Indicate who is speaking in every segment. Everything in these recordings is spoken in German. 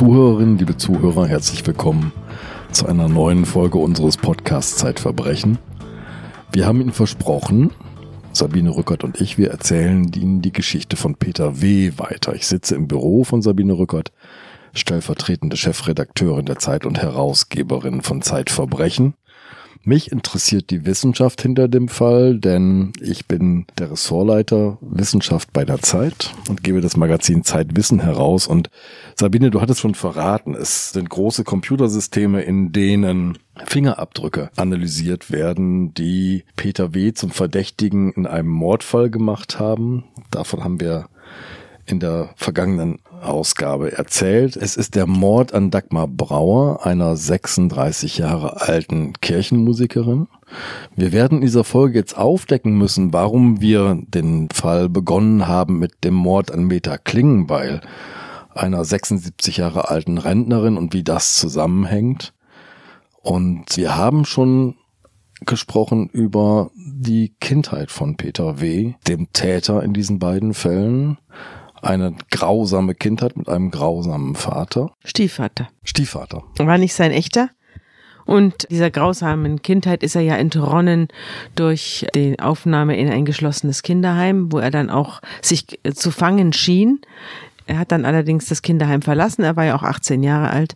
Speaker 1: Zuhörerinnen, liebe Zuhörer, herzlich willkommen zu einer neuen Folge unseres Podcasts Zeitverbrechen. Wir haben Ihnen versprochen, Sabine Rückert und ich, wir erzählen Ihnen die Geschichte von Peter W. weiter. Ich sitze im Büro von Sabine Rückert, stellvertretende Chefredakteurin der Zeit und Herausgeberin von Zeitverbrechen. Mich interessiert die Wissenschaft hinter dem Fall, denn ich bin der Ressortleiter Wissenschaft bei der Zeit und gebe das Magazin Zeitwissen heraus. Und Sabine, du hattest schon verraten, es sind große Computersysteme, in denen Fingerabdrücke analysiert werden, die Peter W. zum Verdächtigen in einem Mordfall gemacht haben. Davon haben wir in der vergangenen Ausgabe erzählt. Es ist der Mord an Dagmar Brauer, einer 36 Jahre alten Kirchenmusikerin. Wir werden in dieser Folge jetzt aufdecken müssen, warum wir den Fall begonnen haben mit dem Mord an Meta Klingenbeil, einer 76 Jahre alten Rentnerin und wie das zusammenhängt. Und wir haben schon gesprochen über die Kindheit von Peter W., dem Täter in diesen beiden Fällen eine grausame Kindheit mit einem grausamen Vater.
Speaker 2: Stiefvater.
Speaker 1: Stiefvater.
Speaker 2: War nicht sein echter. Und dieser grausamen Kindheit ist er ja entronnen durch die Aufnahme in ein geschlossenes Kinderheim, wo er dann auch sich zu fangen schien. Er hat dann allerdings das Kinderheim verlassen. Er war ja auch 18 Jahre alt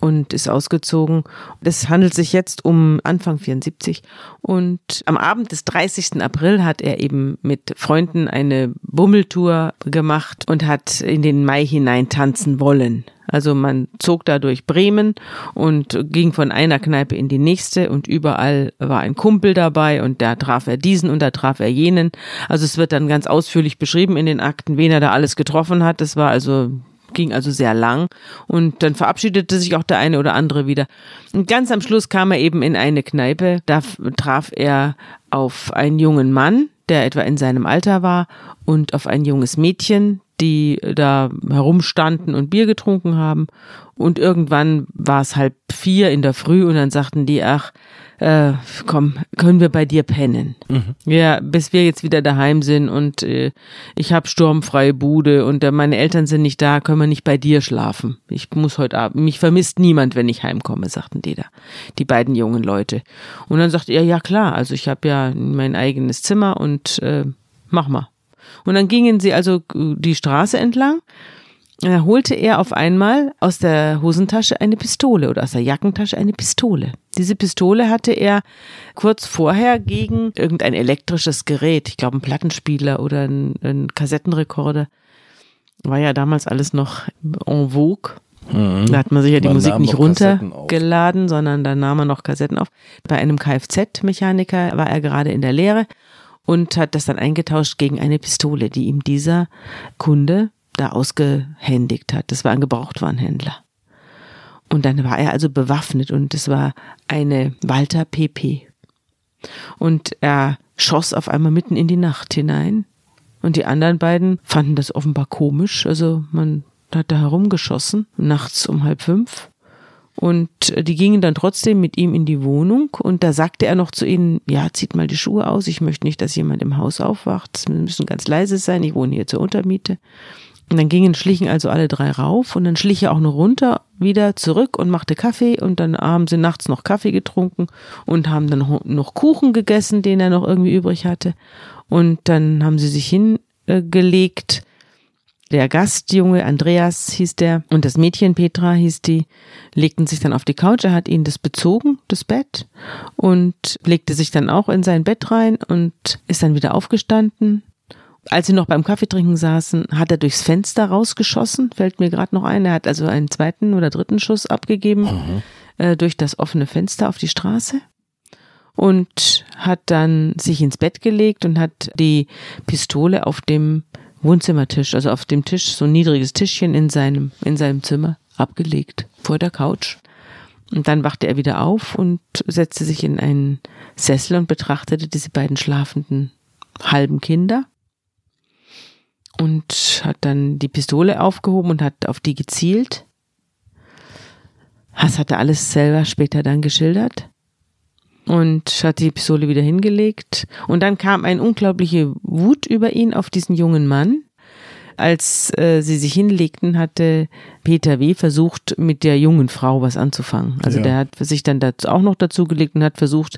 Speaker 2: und ist ausgezogen. Es handelt sich jetzt um Anfang 74. Und am Abend des 30. April hat er eben mit Freunden eine Bummeltour gemacht und hat in den Mai hinein tanzen wollen. Also man zog da durch Bremen und ging von einer Kneipe in die nächste und überall war ein Kumpel dabei und da traf er diesen und da traf er jenen. Also es wird dann ganz ausführlich beschrieben in den Akten, wen er da alles getroffen hat. Das war also ging also sehr lang und dann verabschiedete sich auch der eine oder andere wieder. Und ganz am Schluss kam er eben in eine Kneipe, da traf er auf einen jungen Mann, der etwa in seinem Alter war und auf ein junges Mädchen, die da herumstanden und Bier getrunken haben. Und irgendwann war es halb vier in der Früh und dann sagten die, ach, äh, komm, können wir bei dir pennen? Mhm. Ja, bis wir jetzt wieder daheim sind und äh, ich habe sturmfreie Bude und äh, meine Eltern sind nicht da, können wir nicht bei dir schlafen. Ich muss heute Abend, mich vermisst niemand, wenn ich heimkomme, sagten die da, die beiden jungen Leute. Und dann sagte er, ja klar, also ich habe ja mein eigenes Zimmer und äh, mach mal. Und dann gingen sie also die Straße entlang. Da holte er auf einmal aus der Hosentasche eine Pistole oder aus der Jackentasche eine Pistole. Diese Pistole hatte er kurz vorher gegen irgendein elektrisches Gerät, ich glaube ein Plattenspieler oder ein, ein Kassettenrekorder. War ja damals alles noch en vogue. Mhm. Da hat man sich ja die man Musik nicht runtergeladen, sondern da nahm man noch Kassetten auf. Bei einem Kfz-Mechaniker war er gerade in der Lehre und hat das dann eingetauscht gegen eine Pistole, die ihm dieser Kunde da ausgehändigt hat. Das war ein Gebrauchtwarenhändler. Und dann war er also bewaffnet und es war eine Walter PP. Und er schoss auf einmal mitten in die Nacht hinein. Und die anderen beiden fanden das offenbar komisch. Also man hat da herumgeschossen, nachts um halb fünf. Und die gingen dann trotzdem mit ihm in die Wohnung und da sagte er noch zu ihnen, ja, zieht mal die Schuhe aus, ich möchte nicht, dass jemand im Haus aufwacht, es müssen ganz leise sein, ich wohne hier zur Untermiete. Und dann gingen, schlichen also alle drei rauf und dann schlich er auch noch runter, wieder zurück und machte Kaffee und dann haben sie nachts noch Kaffee getrunken und haben dann noch Kuchen gegessen, den er noch irgendwie übrig hatte. Und dann haben sie sich hingelegt der Gastjunge Andreas hieß der und das Mädchen Petra hieß die, legten sich dann auf die Couch. Er hat ihnen das bezogen, das Bett, und legte sich dann auch in sein Bett rein und ist dann wieder aufgestanden. Als sie noch beim Kaffeetrinken saßen, hat er durchs Fenster rausgeschossen, fällt mir gerade noch ein. Er hat also einen zweiten oder dritten Schuss abgegeben mhm. äh, durch das offene Fenster auf die Straße und hat dann sich ins Bett gelegt und hat die Pistole auf dem Wohnzimmertisch, also auf dem Tisch, so ein niedriges Tischchen in seinem, in seinem Zimmer abgelegt, vor der Couch. Und dann wachte er wieder auf und setzte sich in einen Sessel und betrachtete diese beiden schlafenden halben Kinder und hat dann die Pistole aufgehoben und hat auf die gezielt. Das hat er alles selber später dann geschildert und hat die Pistole wieder hingelegt. Und dann kam eine unglaubliche Wut über ihn auf diesen jungen Mann. Als äh, sie sich hinlegten, hatte Peter W. versucht, mit der jungen Frau was anzufangen. Also
Speaker 1: Ja.
Speaker 2: der hat sich dann dazu, auch noch dazugelegt und hat versucht,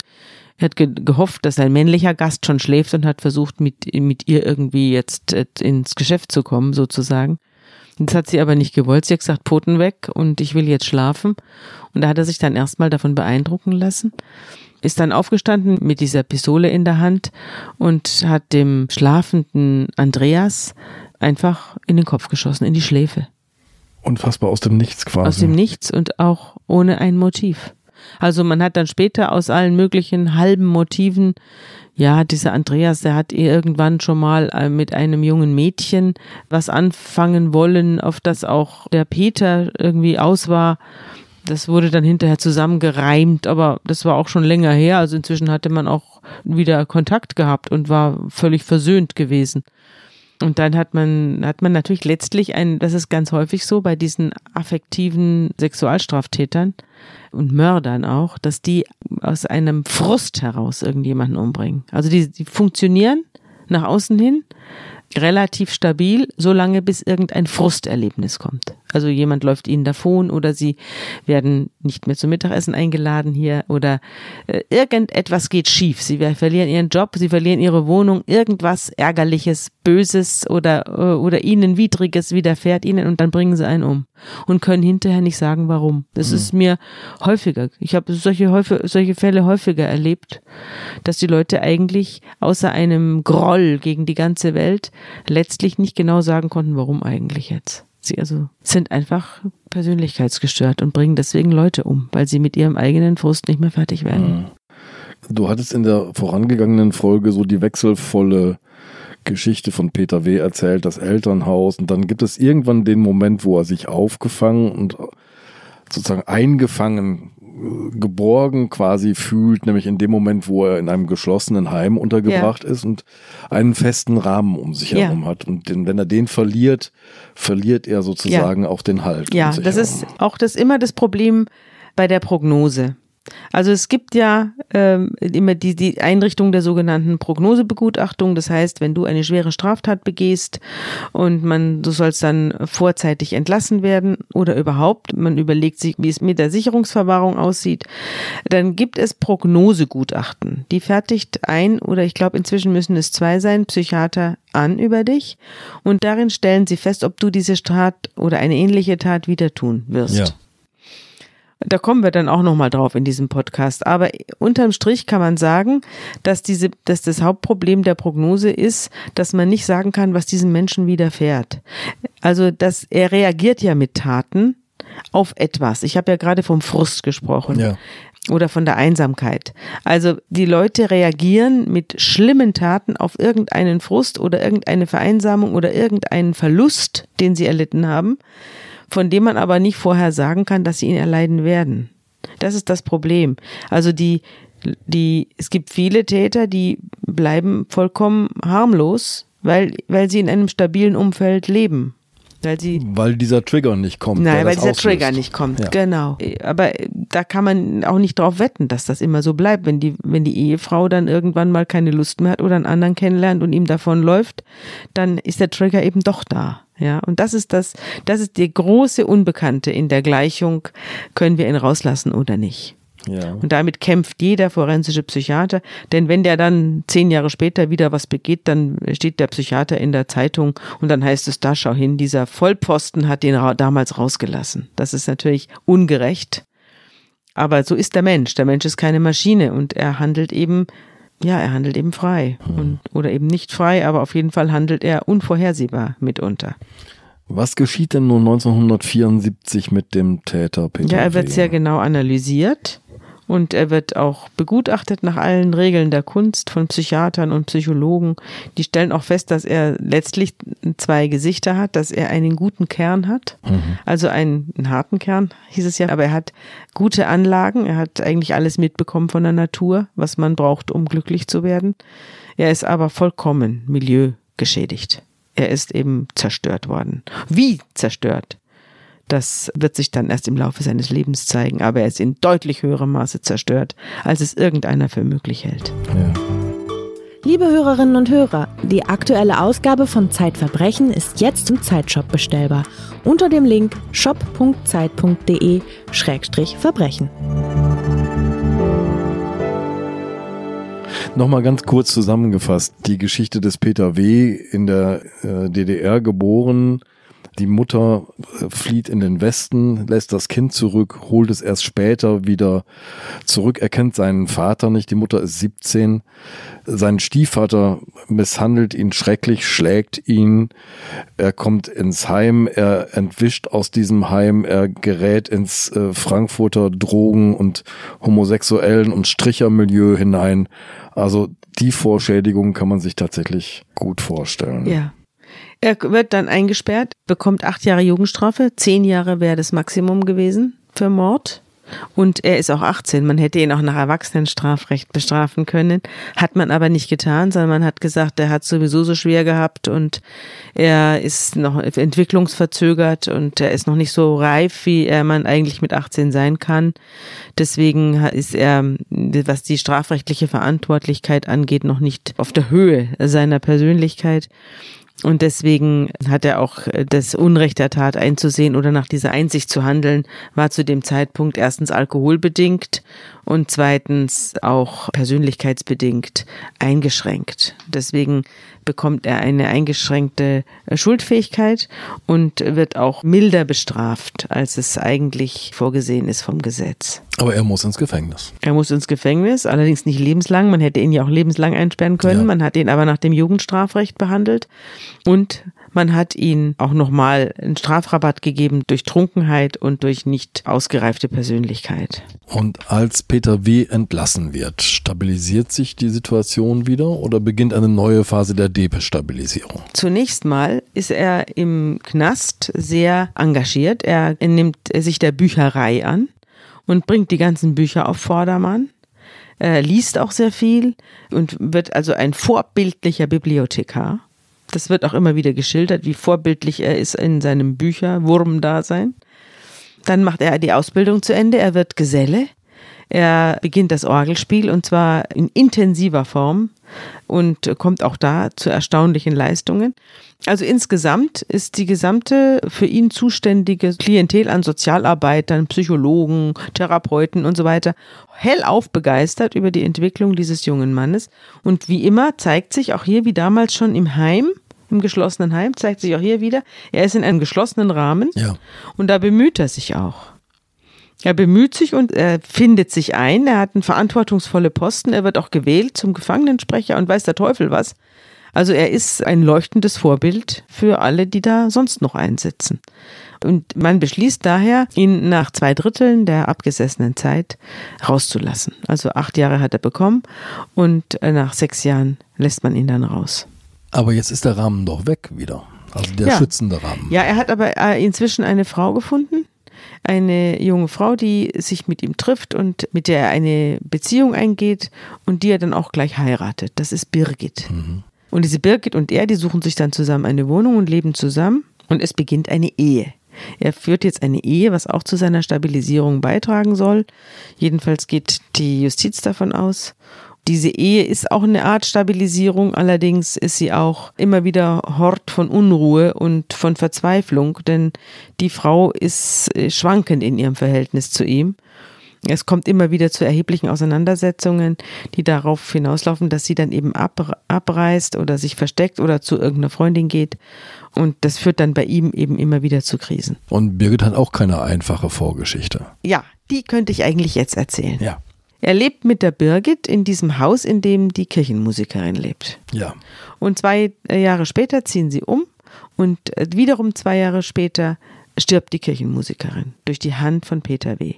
Speaker 2: er hat ge gehofft, dass ein männlicher Gast schon schläft und hat versucht, mit, mit ihr irgendwie jetzt äh, ins Geschäft zu kommen, sozusagen. Das hat sie aber nicht gewollt. Sie hat gesagt, Pfoten weg und ich will jetzt schlafen. Und da hat er sich dann erstmal davon beeindrucken lassen. Ist dann aufgestanden mit dieser Pistole in der Hand und hat dem schlafenden Andreas einfach in den Kopf geschossen, in die Schläfe.
Speaker 1: Unfassbar aus dem Nichts quasi.
Speaker 2: Aus dem Nichts und auch ohne ein Motiv. Also man hat dann später aus allen möglichen halben Motiven, ja, dieser Andreas, der hat irgendwann schon mal äh, mit einem jungen Mädchen was anfangen wollen, auf das auch der Peter irgendwie aus war. Das wurde dann hinterher zusammengereimt, aber das war auch schon länger her. Also inzwischen hatte man auch wieder Kontakt gehabt und war völlig versöhnt gewesen. Und dann hat man, hat man natürlich letztlich ein, das ist ganz häufig so bei diesen affektiven Sexualstraftätern und Mördern auch, dass die aus einem Frust heraus irgendjemanden umbringen. Also die, die funktionieren nach außen hin relativ stabil, solange bis irgendein Frusterlebnis kommt. Also jemand läuft ihnen davon oder sie werden nicht mehr zum Mittagessen eingeladen hier oder äh, irgendetwas geht schief. Sie ver- verlieren ihren Job, sie verlieren ihre Wohnung, irgendwas ärgerliches, böses oder äh, oder ihnen widriges widerfährt ihnen und dann bringen sie einen um und können hinterher nicht sagen, warum. Das ist mir häufiger. Ich habe solche häufig, solche Fälle häufiger erlebt, dass die Leute eigentlich außer einem Groll gegen die ganze Welt letztlich nicht genau sagen konnten, warum eigentlich jetzt. Sie also sind einfach persönlichkeitsgestört und bringen deswegen Leute um, weil sie mit ihrem eigenen Frust nicht mehr fertig werden.
Speaker 1: Du hattest in der vorangegangenen Folge so die wechselvolle Geschichte von Peter W. erzählt, das Elternhaus. Und dann gibt es irgendwann den Moment, wo er sich aufgefangen und sozusagen eingefangen, äh, geborgen quasi fühlt, nämlich in dem Moment, wo er in einem geschlossenen Heim untergebracht ist und einen festen Rahmen um sich
Speaker 2: Ja.
Speaker 1: herum hat. Und den, wenn er den verliert, verliert er sozusagen auch den Halt.
Speaker 2: Ja,
Speaker 1: um
Speaker 2: das
Speaker 1: herum.
Speaker 2: ist auch das immer das Problem bei der Prognose. Also es gibt ja ähm, immer die, die Einrichtung der sogenannten Prognosebegutachtung. Das heißt, wenn du eine schwere Straftat begehst und man, du sollst dann vorzeitig entlassen werden oder überhaupt, man überlegt sich, wie es mit der Sicherungsverwahrung aussieht, dann gibt es Prognosegutachten. Die fertigt ein oder ich glaube inzwischen müssen es zwei sein, Psychiater an über dich und darin stellen sie fest, ob du diese Tat oder eine ähnliche Tat wieder tun wirst.
Speaker 1: Ja.
Speaker 2: Da kommen wir dann auch nochmal drauf in diesem Podcast. Aber unterm Strich kann man sagen, dass diese, dass das Hauptproblem der Prognose ist, dass man nicht sagen kann, was diesem Menschen widerfährt. Also, dass er reagiert ja mit Taten auf etwas. Ich habe ja gerade vom Frust gesprochen.
Speaker 1: Ja.
Speaker 2: Oder von der Einsamkeit. Also die Leute reagieren mit schlimmen Taten auf irgendeinen Frust oder irgendeine Vereinsamung oder irgendeinen Verlust, den sie erlitten haben von dem man aber nicht vorher sagen kann, dass sie ihn erleiden werden. Das ist das Problem. Also die, die, es gibt viele Täter, die bleiben vollkommen harmlos, weil, weil sie in einem stabilen Umfeld leben. Weil sie
Speaker 1: Weil dieser Trigger nicht kommt.
Speaker 2: Nein, weil dieser
Speaker 1: auslöst.
Speaker 2: Trigger nicht kommt,
Speaker 1: Ja.
Speaker 2: genau. Aber da kann man auch nicht drauf wetten, dass das immer so bleibt. Wenn die, wenn die Ehefrau dann irgendwann mal keine Lust mehr hat oder einen anderen kennenlernt und ihm davonläuft, dann ist der Trigger eben doch da. Ja, und das ist das, das ist die große Unbekannte in der Gleichung, können wir ihn rauslassen oder nicht.
Speaker 1: Ja.
Speaker 2: Und damit kämpft jeder forensische Psychiater, denn wenn der dann zehn Jahre später wieder was begeht, dann steht der Psychiater in der Zeitung und dann heißt es, da schau hin, dieser Vollposten hat den ra damals rausgelassen. Das ist natürlich ungerecht. Aber so ist der Mensch. Der Mensch ist keine Maschine und er handelt eben, ja, er handelt eben frei. Und, oder eben nicht frei, aber auf jeden Fall handelt er unvorhersehbar mitunter.
Speaker 1: Was geschieht denn nun 1974 mit dem Täter Peter
Speaker 2: Ja, er wird sehr genau analysiert und er wird auch begutachtet nach allen Regeln der Kunst von Psychiatern und Psychologen. Die stellen auch fest, dass er letztlich zwei Gesichter hat, dass er einen guten Kern hat, also einen, einen harten Kern, hieß es ja, aber er hat gute Anlagen, er hat eigentlich alles mitbekommen von der Natur, was man braucht, um glücklich zu werden. Er ist aber vollkommen milieugeschädigt. Er ist eben zerstört worden. Wie zerstört? Das wird sich dann erst im Laufe seines Lebens zeigen, aber er ist in deutlich höherem Maße zerstört, als es irgendeiner für möglich hält.
Speaker 1: Ja.
Speaker 3: Liebe Hörerinnen und Hörer, die aktuelle Ausgabe von Zeitverbrechen ist jetzt im Zeitshop bestellbar unter dem Link shop.zeit.de-verbrechen.
Speaker 1: Nochmal ganz kurz zusammengefasst. Die Geschichte des Peter W. in der äh, DDR geboren, die Mutter äh, flieht in den Westen, lässt das Kind zurück, holt es erst später wieder zurück, erkennt seinen Vater nicht. Die Mutter ist 17. Sein Stiefvater misshandelt ihn schrecklich, schlägt ihn. Er kommt ins Heim, er entwischt aus diesem Heim, er gerät ins äh, Frankfurter Drogen- und Homosexuellen- und Strichermilieu hinein. Also die Vorschädigung kann man sich tatsächlich gut vorstellen.
Speaker 2: Ja. Er wird dann eingesperrt, bekommt acht Jahre Jugendstrafe, zehn Jahre wäre das Maximum gewesen für Mord. Und er ist auch 18. Man hätte ihn auch nach Erwachsenenstrafrecht bestrafen können. Hat man aber nicht getan, sondern man hat gesagt, er hat sowieso so schwer gehabt und er ist noch entwicklungsverzögert und er ist noch nicht so reif, wie er man eigentlich mit 18 sein kann. Deswegen ist er, was die strafrechtliche Verantwortlichkeit angeht, noch nicht auf der Höhe seiner Persönlichkeit. Und deswegen hat er auch äh, das Unrecht der Tat einzusehen oder nach dieser Einsicht zu handeln, war zu dem Zeitpunkt erstens alkoholbedingt und zweitens auch persönlichkeitsbedingt eingeschränkt. Deswegen bekommt er eine eingeschränkte äh, Schuldfähigkeit und wird auch milder bestraft, als es eigentlich vorgesehen ist vom Gesetz.
Speaker 1: Aber er muss ins Gefängnis.
Speaker 2: Er muss ins Gefängnis, allerdings nicht lebenslang. Man hätte ihn ja auch lebenslang einsperren können. Ja. Man hat ihn aber nach dem Jugendstrafrecht behandelt und man hat ihn auch nochmal einen Strafrabatt gegeben durch Trunkenheit und durch nicht ausgereifte Persönlichkeit.
Speaker 1: Und als Peter W. entlassen wird, stabilisiert sich die Situation wieder oder beginnt eine neue Phase der Destabilisierung?
Speaker 2: Zunächst mal ist er im Knast sehr engagiert. Er nimmt sich der Bücherei an und bringt die ganzen Bücher auf Vordermann. Er liest auch sehr viel und wird also ein vorbildlicher Bibliothekar. Das wird auch immer wieder geschildert, wie vorbildlich er ist in seinem Bücherwurmdasein. Dann macht er die Ausbildung zu Ende, er wird Geselle. Er beginnt das Orgelspiel und zwar in intensiver Form und kommt auch da zu erstaunlichen Leistungen. Also insgesamt ist die gesamte für ihn zuständige Klientel an Sozialarbeitern, Psychologen, Therapeuten und so weiter hellauf begeistert über die Entwicklung dieses jungen Mannes. Und wie immer zeigt sich auch hier wie damals schon im Heim, im geschlossenen Heim, zeigt sich auch hier wieder, er ist in einem geschlossenen Rahmen
Speaker 1: ja.
Speaker 2: und da bemüht er sich auch. Er bemüht sich und er findet sich ein. Er hat einen verantwortungsvolle Posten. Er wird auch gewählt zum Gefangenensprecher und weiß der Teufel was. Also er ist ein leuchtendes Vorbild für alle, die da sonst noch einsitzen. Und man beschließt daher, ihn nach zwei Dritteln der abgesessenen Zeit rauszulassen. Also acht Jahre hat er bekommen und äh, nach sechs Jahren lässt man ihn dann raus.
Speaker 1: Aber jetzt ist der Rahmen doch weg wieder. Also der
Speaker 2: ja.
Speaker 1: schützende Rahmen.
Speaker 2: Ja, er hat aber äh, inzwischen eine Frau gefunden, eine junge Frau, die sich mit ihm trifft und mit der er eine Beziehung eingeht und die er dann auch gleich heiratet. Das ist Birgit. Mhm. Und diese Birgit und er, die suchen sich dann zusammen eine Wohnung und leben zusammen und es beginnt eine Ehe. Er führt jetzt eine Ehe, was auch zu seiner Stabilisierung beitragen soll. Jedenfalls geht die Justiz davon aus. Diese Ehe ist auch eine Art Stabilisierung, allerdings ist sie auch immer wieder Hort von Unruhe und von Verzweiflung, denn die Frau ist äh, schwankend in ihrem Verhältnis zu ihm. Es kommt immer wieder zu erheblichen Auseinandersetzungen, die darauf hinauslaufen, dass sie dann eben abreist oder sich versteckt oder zu irgendeiner Freundin geht. Und das führt dann bei ihm eben immer wieder zu Krisen.
Speaker 1: Und Birgit hat auch keine einfache Vorgeschichte.
Speaker 2: Ja, die könnte ich eigentlich jetzt erzählen.
Speaker 1: Ja.
Speaker 2: Er lebt mit der Birgit in diesem Haus, in dem die Kirchenmusikerin lebt.
Speaker 1: Ja.
Speaker 2: Und zwei äh, Jahre später ziehen sie um und äh, wiederum zwei Jahre später stirbt die Kirchenmusikerin durch die Hand von Peter W.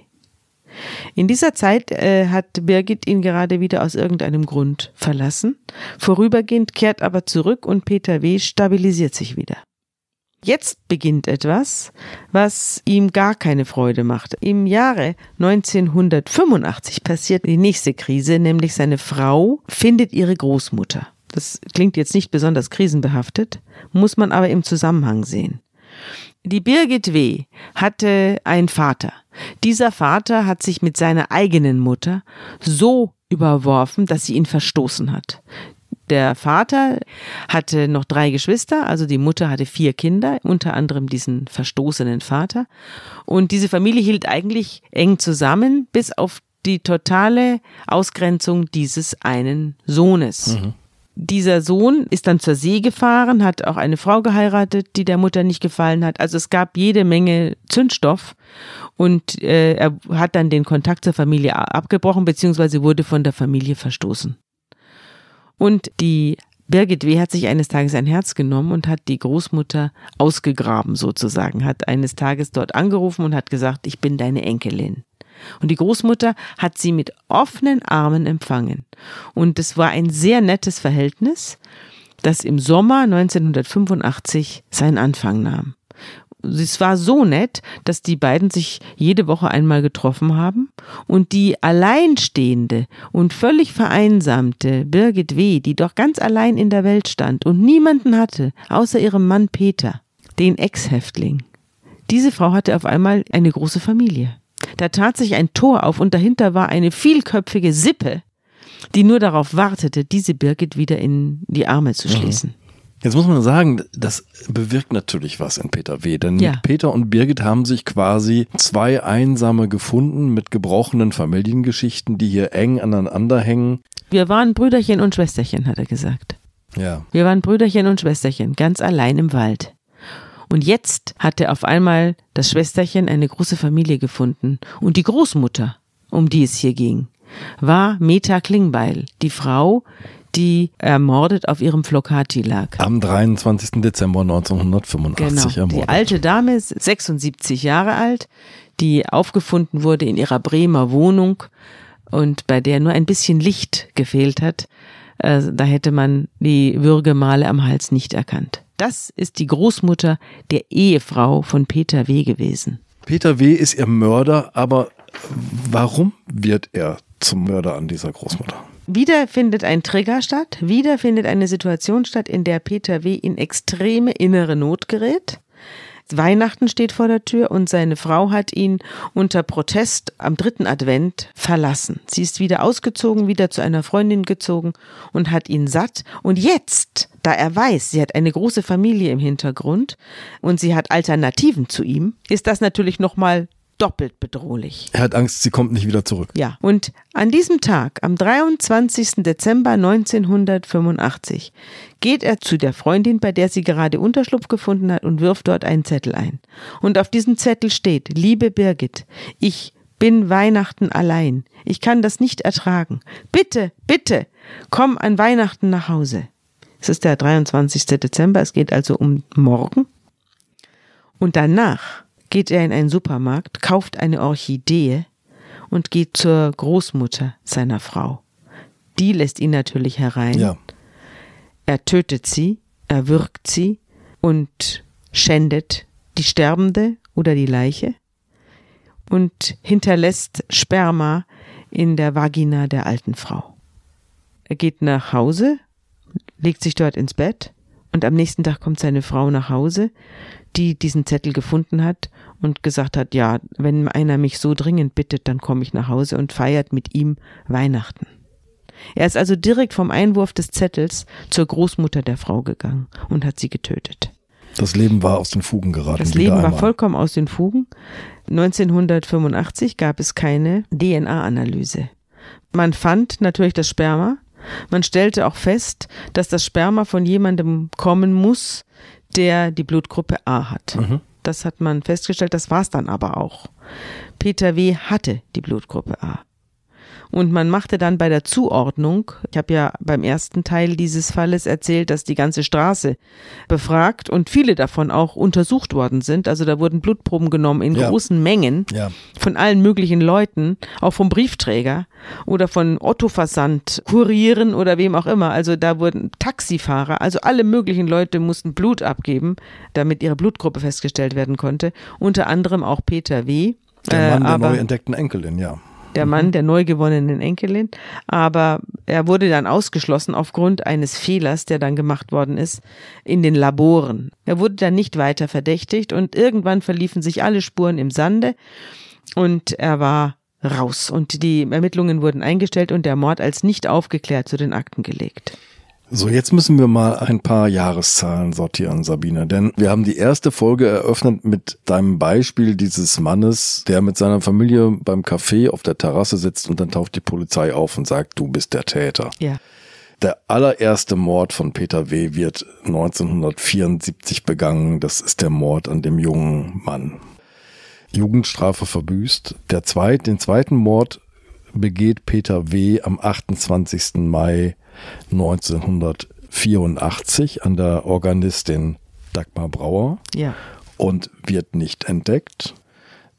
Speaker 2: In dieser Zeit äh, hat Birgit ihn gerade wieder aus irgendeinem Grund verlassen. Vorübergehend kehrt aber zurück und Peter W. stabilisiert sich wieder. Jetzt beginnt etwas, was ihm gar keine Freude macht. Im Jahre 1985 passiert die nächste Krise, nämlich seine Frau findet ihre Großmutter. Das klingt jetzt nicht besonders krisenbehaftet, muss man aber im Zusammenhang sehen. Die Birgit W. hatte einen Vater. Dieser Vater hat sich mit seiner eigenen Mutter so überworfen, dass sie ihn verstoßen hat. Der Vater hatte noch drei Geschwister, also die Mutter hatte vier Kinder, unter anderem diesen verstoßenen Vater. Und diese Familie hielt eigentlich eng zusammen, bis auf die totale Ausgrenzung dieses einen Sohnes. Mhm. Dieser Sohn ist dann zur See gefahren, hat auch eine Frau geheiratet, die der Mutter nicht gefallen hat. Also es gab jede Menge Zündstoff und äh, er hat dann den Kontakt zur Familie abgebrochen, beziehungsweise wurde von der Familie verstoßen. Und die Birgit W. hat sich eines Tages ein Herz genommen und hat die Großmutter ausgegraben sozusagen, hat eines Tages dort angerufen und hat gesagt, ich bin deine Enkelin. Und die Großmutter hat sie mit offenen Armen empfangen. Und es war ein sehr nettes Verhältnis, das im Sommer 1985 seinen Anfang nahm es war so nett, dass die beiden sich jede Woche einmal getroffen haben und die alleinstehende und völlig vereinsamte Birgit W., die doch ganz allein in der Welt stand und niemanden hatte, außer ihrem Mann Peter, den Ex-Häftling. Diese Frau hatte auf einmal eine große Familie. Da tat sich ein Tor auf und dahinter war eine vielköpfige Sippe, die nur darauf wartete, diese Birgit wieder in die Arme zu mhm. schließen.
Speaker 1: Jetzt muss man sagen, das bewirkt natürlich was in Peter W. Denn ja. Peter und Birgit haben sich quasi zwei Einsame gefunden mit gebrochenen Familiengeschichten, die hier eng aneinander hängen.
Speaker 2: Wir waren Brüderchen und Schwesterchen, hat er gesagt.
Speaker 1: Ja.
Speaker 2: Wir waren Brüderchen und Schwesterchen, ganz allein im Wald. Und jetzt hatte auf einmal das Schwesterchen eine große Familie gefunden. Und die Großmutter, um die es hier ging, war Meta Klingbeil, die Frau, die ermordet auf ihrem Flocati lag.
Speaker 1: Am 23. Dezember 1985
Speaker 2: genau. ermordet. Die alte Dame ist 76 Jahre alt, die aufgefunden wurde in ihrer Bremer Wohnung und bei der nur ein bisschen Licht gefehlt hat. Äh, da hätte man die Würgemale am Hals nicht erkannt. Das ist die Großmutter der Ehefrau von Peter W. gewesen.
Speaker 1: Peter W. ist ihr Mörder, aber warum wird er zum Mörder an dieser Großmutter?
Speaker 2: Wieder findet ein Trigger statt, wieder findet eine Situation statt, in der Peter W. in extreme innere Not gerät. Weihnachten steht vor der Tür und seine Frau hat ihn unter Protest am dritten Advent verlassen. Sie ist wieder ausgezogen, wieder zu einer Freundin gezogen und hat ihn satt. Und jetzt, da er weiß, sie hat eine große Familie im Hintergrund und sie hat Alternativen zu ihm, ist das natürlich nochmal doppelt bedrohlich.
Speaker 1: Er hat Angst, sie kommt nicht wieder zurück.
Speaker 2: Ja, und an diesem Tag, am 23. Dezember 1985, geht er zu der Freundin, bei der sie gerade Unterschlupf gefunden hat und wirft dort einen Zettel ein. Und auf diesem Zettel steht, liebe Birgit, ich bin Weihnachten allein. Ich kann das nicht ertragen. Bitte, bitte, komm an Weihnachten nach Hause. Es ist der 23. Dezember, es geht also um morgen. Und danach geht er in einen Supermarkt, kauft eine Orchidee und geht zur Großmutter seiner Frau. Die lässt ihn natürlich herein.
Speaker 1: Ja.
Speaker 2: Er tötet sie, er würgt sie und schändet die Sterbende oder die Leiche und hinterlässt Sperma in der Vagina der alten Frau. Er geht nach Hause, legt sich dort ins Bett und am nächsten Tag kommt seine Frau nach Hause, die diesen Zettel gefunden hat und gesagt hat, ja, wenn einer mich so dringend bittet, dann komme ich nach Hause und feiert mit ihm Weihnachten. Er ist also direkt vom Einwurf des Zettels zur Großmutter der Frau gegangen und hat sie getötet.
Speaker 1: Das Leben war aus den Fugen geraten.
Speaker 2: Das Leben war vollkommen aus den Fugen. 1985 gab es keine DNA-Analyse. Man fand natürlich das Sperma. Man stellte auch fest, dass das Sperma von jemandem kommen muss, der die Blutgruppe A hat. Mhm. Das hat man festgestellt, das war es dann aber auch. Peter W. hatte die Blutgruppe A. Und man machte dann bei der Zuordnung, ich habe ja beim ersten Teil dieses Falles erzählt, dass die ganze Straße befragt und viele davon auch untersucht worden sind. Also da wurden Blutproben genommen in ja. großen Mengen
Speaker 1: ja.
Speaker 2: von allen möglichen Leuten, auch vom Briefträger oder von Otto-Versand, Kurieren oder wem auch immer. Also da wurden Taxifahrer, also alle möglichen Leute mussten Blut abgeben, damit ihre Blutgruppe festgestellt werden konnte. Unter anderem auch Peter W.
Speaker 1: Der Mann äh, der neu entdeckten Enkelin, ja
Speaker 2: der Mann mhm. der neu gewonnenen Enkelin. Aber er wurde dann ausgeschlossen aufgrund eines Fehlers, der dann gemacht worden ist, in den Laboren. Er wurde dann nicht weiter verdächtigt und irgendwann verliefen sich alle Spuren im Sande und er war raus und die Ermittlungen wurden eingestellt und der Mord als nicht aufgeklärt zu den Akten gelegt.
Speaker 1: So, jetzt müssen wir mal ein paar Jahreszahlen sortieren, Sabine, denn wir haben die erste Folge eröffnet mit deinem Beispiel dieses Mannes, der mit seiner Familie beim Café auf der Terrasse sitzt und dann taucht die Polizei auf und sagt, du bist der Täter.
Speaker 2: Ja.
Speaker 1: Der allererste Mord von Peter W. wird 1974 begangen. Das ist der Mord an dem jungen Mann. Jugendstrafe verbüßt. Der zweit, den zweiten Mord begeht Peter W. am 28. Mai 1984 an der Organistin Dagmar Brauer
Speaker 2: Ja.
Speaker 1: und wird nicht entdeckt.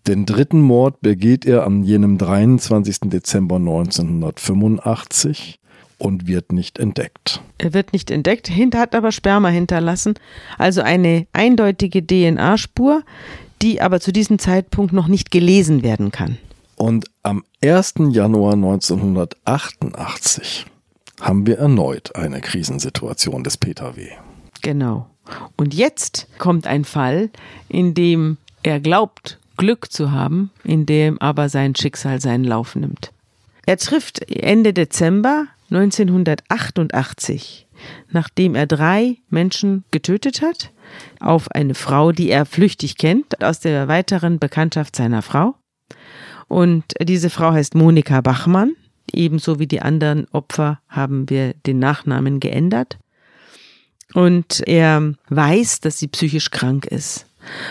Speaker 1: Den dritten Mord begeht er an jenem 23. Dezember 1985 und wird nicht entdeckt.
Speaker 2: Er wird nicht entdeckt, hat aber Sperma hinterlassen, also eine eindeutige DNA-Spur, die aber zu diesem Zeitpunkt noch nicht gelesen werden kann.
Speaker 1: Und am 1. Januar 1988 haben wir erneut eine Krisensituation des Peter W.
Speaker 2: Genau. Und jetzt kommt ein Fall, in dem er glaubt, Glück zu haben, in dem aber sein Schicksal seinen Lauf nimmt. Er trifft Ende Dezember 1988, nachdem er drei Menschen getötet hat, auf eine Frau, die er flüchtig kennt, aus der weiteren Bekanntschaft seiner Frau. Und diese Frau heißt Monika Bachmann. Ebenso wie die anderen Opfer haben wir den Nachnamen geändert. Und er weiß, dass sie psychisch krank ist.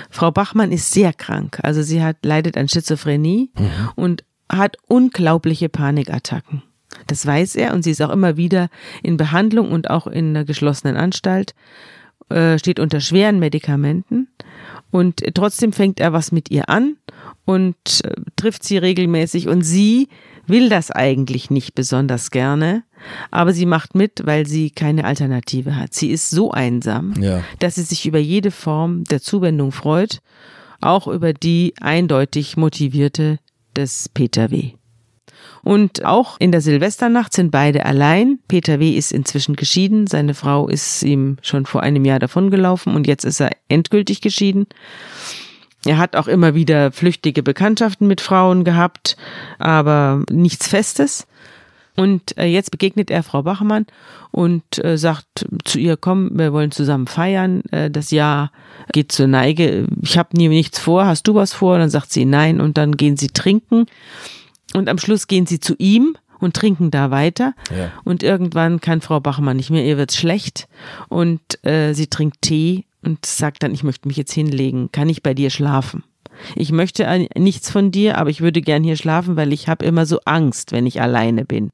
Speaker 2: Frau Bachmann ist sehr krank. Also sie hat, leidet an Schizophrenie und hat unglaubliche Panikattacken. Das weiß er und sie ist auch immer wieder in Behandlung und auch in einer geschlossenen Anstalt, äh, steht unter schweren Medikamenten und trotzdem fängt er was mit ihr an und äh, trifft sie regelmäßig und sie will das eigentlich nicht besonders gerne, aber sie macht mit, weil sie keine Alternative hat. Sie ist so einsam,
Speaker 1: Ja.
Speaker 2: dass sie sich über jede Form der Zuwendung freut, auch über die eindeutig motivierte des Peter W. Und auch in der Silvesternacht sind beide allein. Peter W. ist inzwischen geschieden. Seine Frau ist ihm schon vor einem Jahr davongelaufen und jetzt ist er endgültig geschieden. Er hat auch immer wieder flüchtige Bekanntschaften mit Frauen gehabt, aber nichts Festes. Und äh, jetzt begegnet er Frau Bachmann und äh, sagt zu ihr, komm, wir wollen zusammen feiern. Äh, das Jahr geht zur Neige. Ich habe nie nichts vor. Hast du was vor? Und dann sagt sie nein und dann gehen sie trinken. Und am Schluss gehen sie zu ihm und trinken da weiter.
Speaker 1: Ja.
Speaker 2: Und irgendwann kann Frau Bachmann nicht mehr, ihr wird's schlecht. Und äh, sie trinkt Tee und sagt dann, ich möchte mich jetzt hinlegen. Kann ich bei dir schlafen? Ich möchte nichts von dir, aber ich würde gern hier schlafen, weil ich habe immer so Angst, wenn ich alleine bin.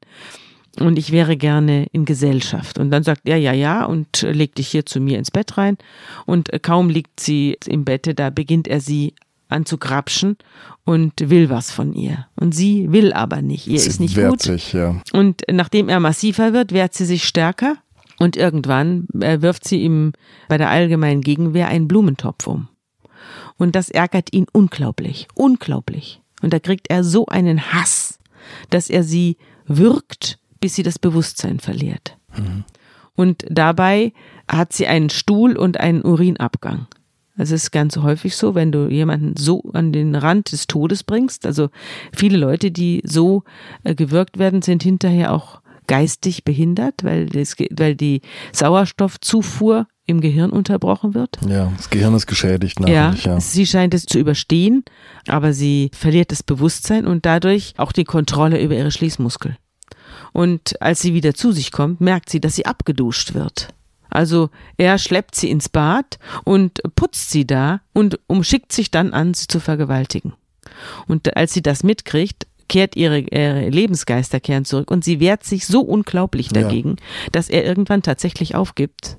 Speaker 2: Und ich wäre gerne in Gesellschaft. Und dann sagt er, ja, ja, und äh, leg dich hier zu mir ins Bett rein. Und kaum liegt sie im Bette, da beginnt er sie an zu grapschen und will was von ihr. Und sie will aber nicht. Ihr
Speaker 1: Sie
Speaker 2: ist nicht
Speaker 1: wehrt
Speaker 2: gut.
Speaker 1: sich, ja.
Speaker 2: Und nachdem er massiver wird, wehrt sie sich stärker und irgendwann äh, wirft sie ihm bei der allgemeinen Gegenwehr einen Blumentopf um. Und das ärgert ihn unglaublich, unglaublich. Und da kriegt er so einen Hass, dass er sie würgt, bis sie das Bewusstsein verliert. Und dabei hat sie einen Stuhl und einen Urinabgang. Das ist ganz häufig so, wenn du jemanden so an den Rand des Todes bringst. Also viele Leute, die so äh, gewirkt werden, sind hinterher auch geistig behindert, weil, das, weil die Sauerstoffzufuhr im Gehirn unterbrochen wird.
Speaker 1: Ja, das Gehirn ist geschädigt
Speaker 2: Ja.
Speaker 1: Ja.
Speaker 2: sie scheint es zu überstehen, aber sie verliert das Bewusstsein und dadurch auch die Kontrolle über ihre Schließmuskel. Und als sie wieder zu sich kommt, merkt sie, dass sie abgeduscht wird. Also er schleppt sie ins Bad und putzt sie da und umschickt sich dann an, sie zu vergewaltigen. Und als sie das mitkriegt, kehrt ihre, ihre Lebensgeister kehren zurück und sie wehrt sich so unglaublich
Speaker 1: Ja.
Speaker 2: dagegen, dass er irgendwann tatsächlich aufgibt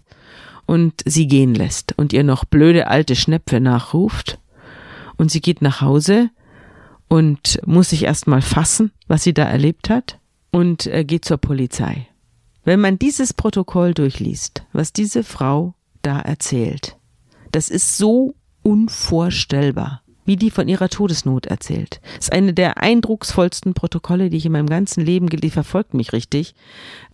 Speaker 2: und sie gehen lässt und ihr noch blöde alte Schnäpfe nachruft. Und sie geht nach Hause und muss sich erstmal fassen, was sie da erlebt hat und äh, geht zur Polizei. Wenn man dieses Protokoll durchliest, was diese Frau da erzählt, das ist so unvorstellbar, wie die von ihrer Todesnot erzählt. Das ist eine der eindrucksvollsten Protokolle, die ich in meinem ganzen Leben gelesen verfolgt mich richtig.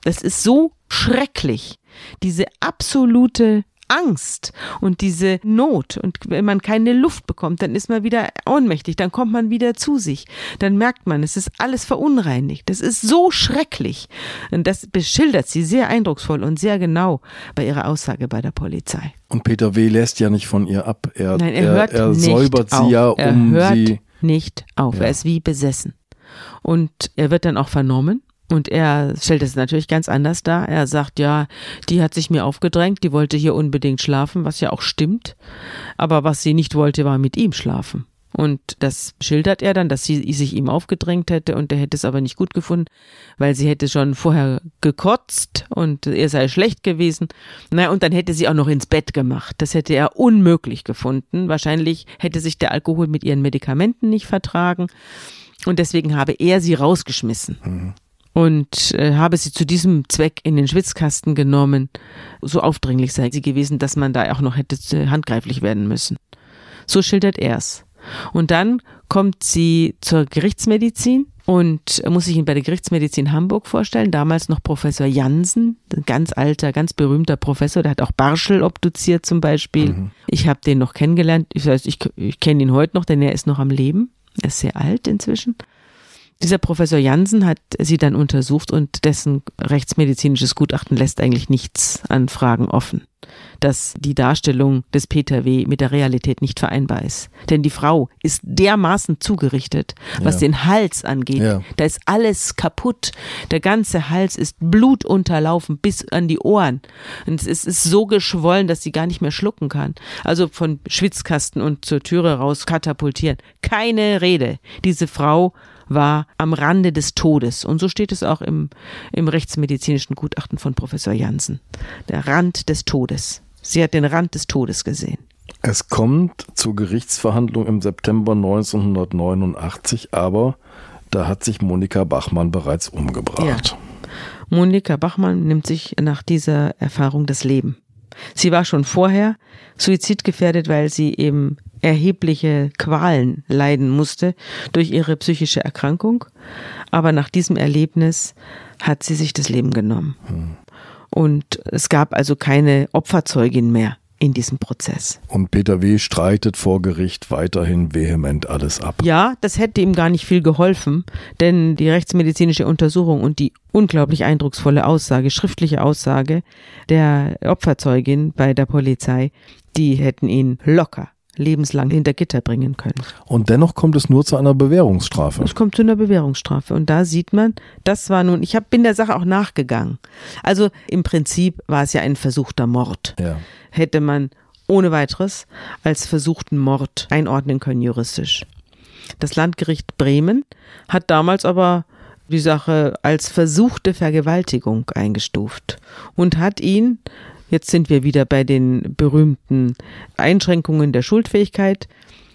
Speaker 2: Das ist so schrecklich. Diese absolute Angst und diese Not. Und wenn man keine Luft bekommt, dann ist man wieder ohnmächtig, dann kommt man wieder zu sich. Dann merkt man, es ist alles verunreinigt. Das ist so schrecklich. Und das beschildert sie sehr eindrucksvoll und sehr genau bei ihrer Aussage bei der Polizei.
Speaker 1: Und Peter W. lässt ja nicht von ihr ab. Er,
Speaker 2: Nein, er, hört
Speaker 1: er, er
Speaker 2: nicht
Speaker 1: säubert
Speaker 2: auf.
Speaker 1: sie ja, um
Speaker 2: er hört
Speaker 1: sie.
Speaker 2: nicht auf.
Speaker 1: Ja.
Speaker 2: Er ist wie besessen. Und er wird dann auch vernommen. Und er stellt es natürlich ganz anders dar. Er sagt, ja, die hat sich mir aufgedrängt, die wollte hier unbedingt schlafen, was ja auch stimmt. Aber was sie nicht wollte, war mit ihm schlafen. Und das schildert er dann, dass sie sich ihm aufgedrängt hätte und er hätte es aber nicht gut gefunden, weil sie hätte schon vorher gekotzt und er sei schlecht gewesen. Na, und dann hätte sie auch noch ins Bett gemacht. Das hätte er unmöglich gefunden. Wahrscheinlich hätte sich der Alkohol mit ihren Medikamenten nicht vertragen. Und deswegen habe er sie rausgeschmissen und äh, habe sie zu diesem Zweck in den Schwitzkasten genommen. So aufdringlich sei sie gewesen, dass man da auch noch hätte äh, handgreiflich werden müssen. So schildert er's. Und dann kommt sie zur Gerichtsmedizin und muss sich ihn bei der Gerichtsmedizin Hamburg vorstellen. Damals noch Professor Jansen, ein ganz alter, ganz berühmter Professor. Der hat auch Barschel obduziert zum Beispiel. Ich habe den noch kennengelernt. Ich, weiß, ich, ich kenne ihn heute noch, denn er ist noch am Leben. Er ist sehr alt inzwischen. Dieser Professor Jansen hat sie dann untersucht und dessen rechtsmedizinisches Gutachten lässt eigentlich nichts an Fragen offen, dass die Darstellung des Peter W. mit der Realität nicht vereinbar ist. Denn die Frau ist dermaßen zugerichtet, was
Speaker 1: Ja.
Speaker 2: den Hals angeht.
Speaker 1: Ja.
Speaker 2: Da ist alles kaputt. Der ganze Hals ist blutunterlaufen bis an die Ohren. Und es ist, so geschwollen, dass sie gar nicht mehr schlucken kann. Also von Schwitzkasten und zur Türe raus katapultieren. Keine Rede. Diese Frau war am Rande des Todes. Und so steht es auch im, im rechtsmedizinischen Gutachten von Professor Jansen. Der Rand des Todes. Sie hat den Rand des Todes gesehen.
Speaker 1: Es kommt zur Gerichtsverhandlung im September 1989, aber da hat sich Monika Bachmann bereits umgebracht.
Speaker 2: Monika Bachmann nimmt sich nach dieser Erfahrung das Leben. Sie war schon vorher suizidgefährdet, weil sie eben erhebliche Qualen leiden musste durch ihre psychische Erkrankung. Aber nach diesem Erlebnis hat sie sich das Leben genommen. Und es gab also keine Opferzeugin mehr in diesem Prozess.
Speaker 1: Und Peter W. streitet vor Gericht weiterhin vehement alles ab.
Speaker 2: Ja, das hätte ihm gar nicht viel geholfen, denn die rechtsmedizinische Untersuchung und die unglaublich eindrucksvolle Aussage, schriftliche Aussage der Opferzeugin bei der Polizei, die hätten ihn locker lebenslang hinter Gitter bringen können.
Speaker 1: Und dennoch kommt es nur zu einer Bewährungsstrafe.
Speaker 2: Es kommt zu einer Bewährungsstrafe und da sieht man, das war nun, ich hab, bin der Sache auch nachgegangen. Also im Prinzip war es ja ein versuchter Mord.
Speaker 1: Ja.
Speaker 2: Hätte man ohne weiteres als versuchten Mord einordnen können juristisch. Das Landgericht Bremen hat damals aber die Sache als versuchte Vergewaltigung eingestuft und hat ihn, jetzt sind wir wieder bei den berühmten Einschränkungen der Schuldfähigkeit,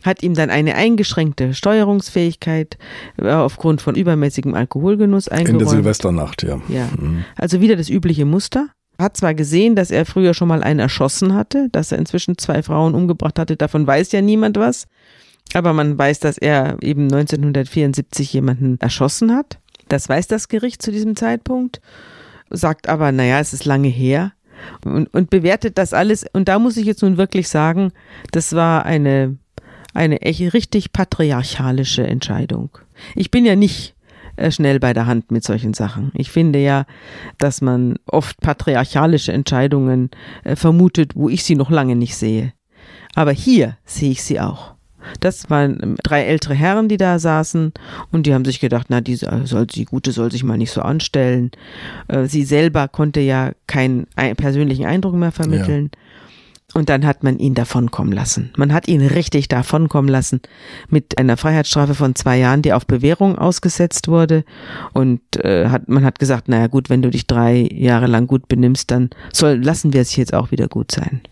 Speaker 2: hat ihm dann eine eingeschränkte Steuerungsfähigkeit äh, aufgrund von übermäßigem Alkoholgenuss
Speaker 1: In der
Speaker 2: eingeräumt.
Speaker 1: Silvesternacht, ja.
Speaker 2: Ja, also wieder das übliche Muster. Hat zwar gesehen, dass er früher schon mal einen erschossen hatte, dass er inzwischen zwei Frauen umgebracht hatte, davon weiß ja niemand was. Aber man weiß, dass er eben 1974 jemanden erschossen hat. Das weiß das Gericht zu diesem Zeitpunkt. Sagt aber, naja, es ist lange her. Und, und bewertet das alles. Und da muss ich jetzt nun wirklich sagen, das war eine, eine echt richtig patriarchalische Entscheidung. Ich bin ja nicht äh, schnell bei der Hand mit solchen Sachen. Ich finde ja, dass man oft patriarchalische Entscheidungen äh, vermutet, wo ich sie noch lange nicht sehe. Aber hier sehe ich sie auch. Das waren ähm, drei ältere Herren, die da saßen und die haben sich gedacht, na, die soll, die Gute soll sich mal nicht so anstellen. Äh, Sie selber konnte ja keinen ein- persönlichen Eindruck mehr vermitteln. Und dann hat man ihn davonkommen lassen. Man hat ihn richtig davonkommen lassen mit einer Freiheitsstrafe von zwei Jahren, die auf Bewährung ausgesetzt wurde. Und äh, hat, man hat gesagt, naja gut, wenn du dich drei Jahre lang gut benimmst, dann soll, lassen wir es jetzt auch wieder gut sein.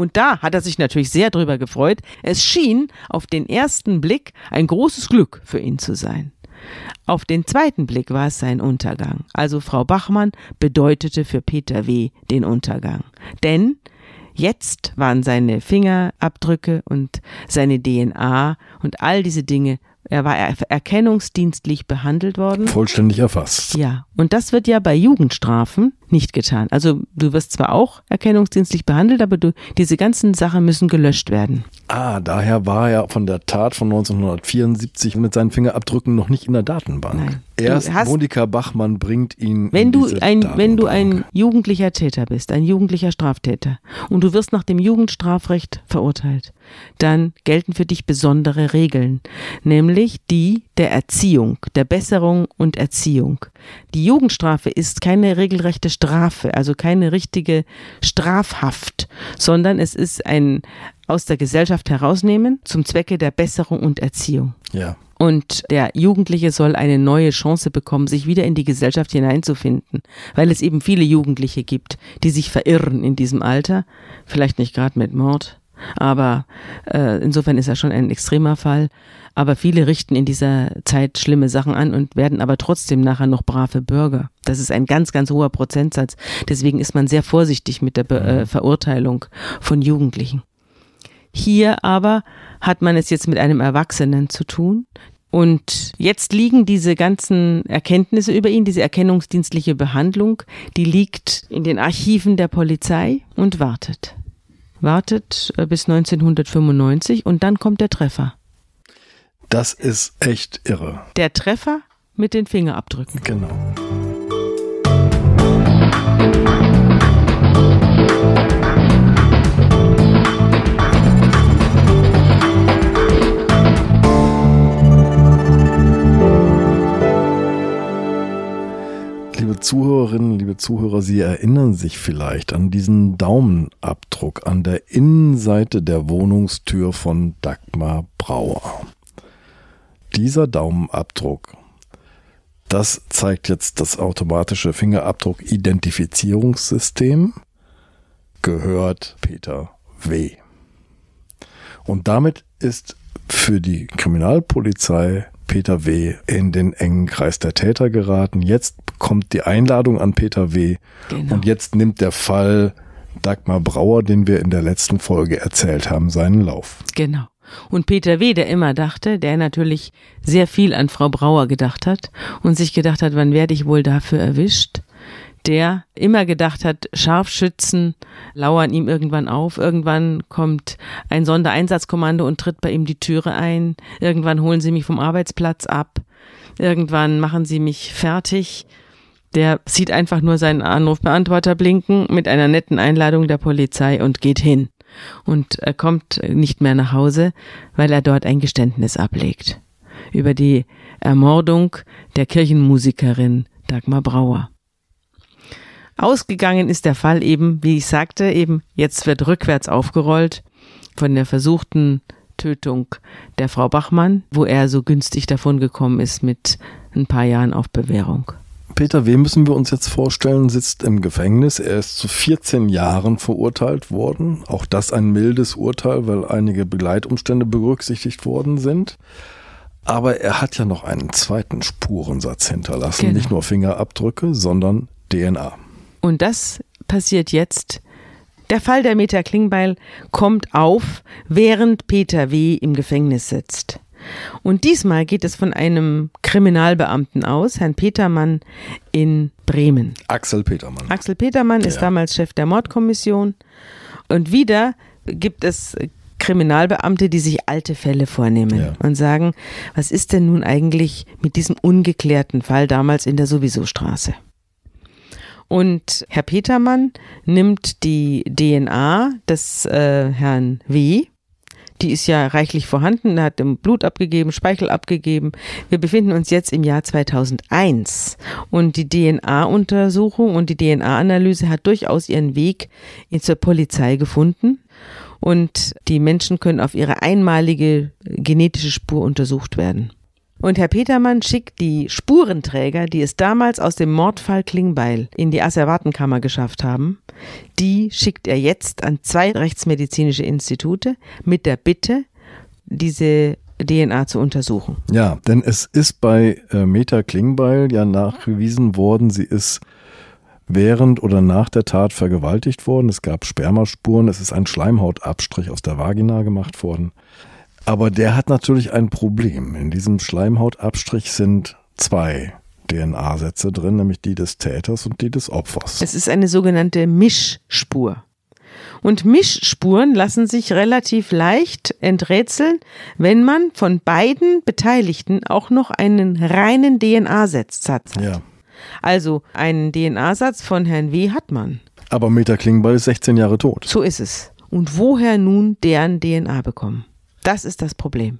Speaker 2: Und da hat er sich natürlich sehr drüber gefreut. Es schien auf den ersten Blick ein großes Glück für ihn zu sein. Auf den zweiten Blick war es sein Untergang. Also Frau Bachmann bedeutete für Peter W. den Untergang. Denn jetzt waren seine Fingerabdrücke und seine DNA und all diese Dinge, er war er- erkennungsdienstlich behandelt worden.
Speaker 1: Vollständig erfasst.
Speaker 2: Ja, und das wird ja bei Jugendstrafen nicht getan. Also du wirst zwar auch erkennungsdienstlich behandelt, aber du, diese ganzen Sachen müssen gelöscht werden.
Speaker 1: Ah, daher war er von der Tat von 1974 mit seinen Fingerabdrücken noch nicht in der Datenbank.
Speaker 2: Nein.
Speaker 1: Erst
Speaker 2: hast,
Speaker 1: Monika Bachmann bringt ihn.
Speaker 2: Wenn
Speaker 1: in
Speaker 2: du
Speaker 1: diese
Speaker 2: ein, wenn du
Speaker 1: Datenbank.
Speaker 2: ein jugendlicher Täter bist, ein jugendlicher Straftäter und du wirst nach dem Jugendstrafrecht verurteilt, dann gelten für dich besondere Regeln, nämlich die der Erziehung, der Besserung und Erziehung. Die Jugendstrafe ist keine regelrechte Strafe, also keine richtige Strafhaft, sondern es ist ein aus der Gesellschaft herausnehmen zum Zwecke der Besserung und Erziehung.
Speaker 1: Ja.
Speaker 2: Und der Jugendliche soll eine neue Chance bekommen, sich wieder in die Gesellschaft hineinzufinden, weil es eben viele Jugendliche gibt, die sich verirren in diesem Alter, vielleicht nicht gerade mit Mord, aber äh, insofern ist er schon ein extremer Fall. Aber viele richten in dieser Zeit schlimme Sachen an und werden aber trotzdem nachher noch brave Bürger. Das ist ein ganz, ganz hoher Prozentsatz. Deswegen ist man sehr vorsichtig mit der Be äh, Verurteilung von Jugendlichen. Hier aber hat man es jetzt mit einem Erwachsenen zu tun. Und jetzt liegen diese ganzen Erkenntnisse über ihn, diese erkennungsdienstliche Behandlung, die liegt in den Archiven der Polizei und wartet. Wartet äh, bis 1995 und dann kommt der Treffer.
Speaker 1: Das ist echt irre.
Speaker 2: Der Treffer mit den Fingerabdrücken.
Speaker 1: Genau. Zuhörerinnen, liebe Zuhörer, Sie erinnern sich vielleicht an diesen Daumenabdruck an der Innenseite der Wohnungstür von Dagmar Brauer. Dieser Daumenabdruck, das zeigt jetzt das automatische Fingerabdruck-Identifizierungssystem, gehört Peter W. Und damit ist für die Kriminalpolizei Peter W. in den engen Kreis der Täter geraten. Jetzt kommt die Einladung an Peter W.
Speaker 2: Genau.
Speaker 1: Und jetzt nimmt der Fall Dagmar Brauer, den wir in der letzten Folge erzählt haben, seinen Lauf.
Speaker 2: Genau. Und Peter W., der immer dachte, der natürlich sehr viel an Frau Brauer gedacht hat und sich gedacht hat, wann werde ich wohl dafür erwischt, der immer gedacht hat, Scharfschützen lauern ihm irgendwann auf, irgendwann kommt ein Sondereinsatzkommando und tritt bei ihm die Türe ein, irgendwann holen sie mich vom Arbeitsplatz ab, irgendwann machen sie mich fertig. Der sieht einfach nur seinen Anrufbeantworter blinken mit einer netten Einladung der Polizei und geht hin. Und er kommt nicht mehr nach Hause, weil er dort ein Geständnis ablegt über die Ermordung der Kirchenmusikerin Dagmar Brauer. Ausgegangen ist der Fall eben, wie ich sagte, eben jetzt wird rückwärts aufgerollt von der versuchten Tötung der Frau Bachmann, wo er so günstig davon gekommen ist mit ein paar Jahren auf Bewährung.
Speaker 1: Peter W. müssen wir uns jetzt vorstellen, sitzt im Gefängnis. Er ist zu 14 Jahren verurteilt worden. Auch das ein mildes Urteil, weil einige Begleitumstände berücksichtigt worden sind. Aber er hat ja noch einen zweiten Spurensatz hinterlassen.
Speaker 2: Genau.
Speaker 1: Nicht nur Fingerabdrücke, sondern DNA.
Speaker 2: Und das passiert jetzt. Der Fall der Meta Klingbeil kommt auf, während Peter W. im Gefängnis sitzt. Und diesmal geht es von einem Kriminalbeamten aus, Herrn Petermann in Bremen.
Speaker 1: Axel Petermann.
Speaker 2: Axel Petermann ist
Speaker 1: Ja.
Speaker 2: damals Chef der Mordkommission. Und wieder gibt es Kriminalbeamte, die sich alte Fälle vornehmen
Speaker 1: Ja.
Speaker 2: und sagen, was ist denn nun eigentlich mit diesem ungeklärten Fall damals in der Sowieso-Straße? Und Herr Petermann nimmt die DNA des äh, Herrn W., die ist ja reichlich vorhanden, er hat im Blut abgegeben, Speichel abgegeben. Wir befinden uns jetzt im Jahr 2001 und die DNA-Untersuchung und die DNA-Analyse hat durchaus ihren Weg in zur Polizei gefunden und die Menschen können auf ihre einmalige genetische Spur untersucht werden. Und Herr Petermann schickt die Spurenträger, die es damals aus dem Mordfall Klingbeil in die Asservatenkammer geschafft haben, die schickt er jetzt an zwei rechtsmedizinische Institute mit der Bitte, diese DNA zu untersuchen.
Speaker 1: Ja, denn es ist bei äh, Meta Klingbeil ja nachgewiesen worden, sie ist während oder nach der Tat vergewaltigt worden. Es gab Spermaspuren, es ist ein Schleimhautabstrich aus der Vagina gemacht worden. Aber der hat natürlich ein Problem. In diesem Schleimhautabstrich sind zwei DNA-Sätze drin, nämlich die des Täters und die des Opfers.
Speaker 2: Es ist eine sogenannte Mischspur. Und Mischspuren lassen sich relativ leicht enträtseln, wenn man von beiden Beteiligten auch noch einen reinen DNA-Satz hat.
Speaker 1: Ja.
Speaker 2: Also einen DNA-Satz von Herrn W. hat man.
Speaker 1: Aber Meta Klingbeil ist 16 Jahre tot.
Speaker 2: So ist es. Und woher nun deren DNA bekommen? Das ist das Problem.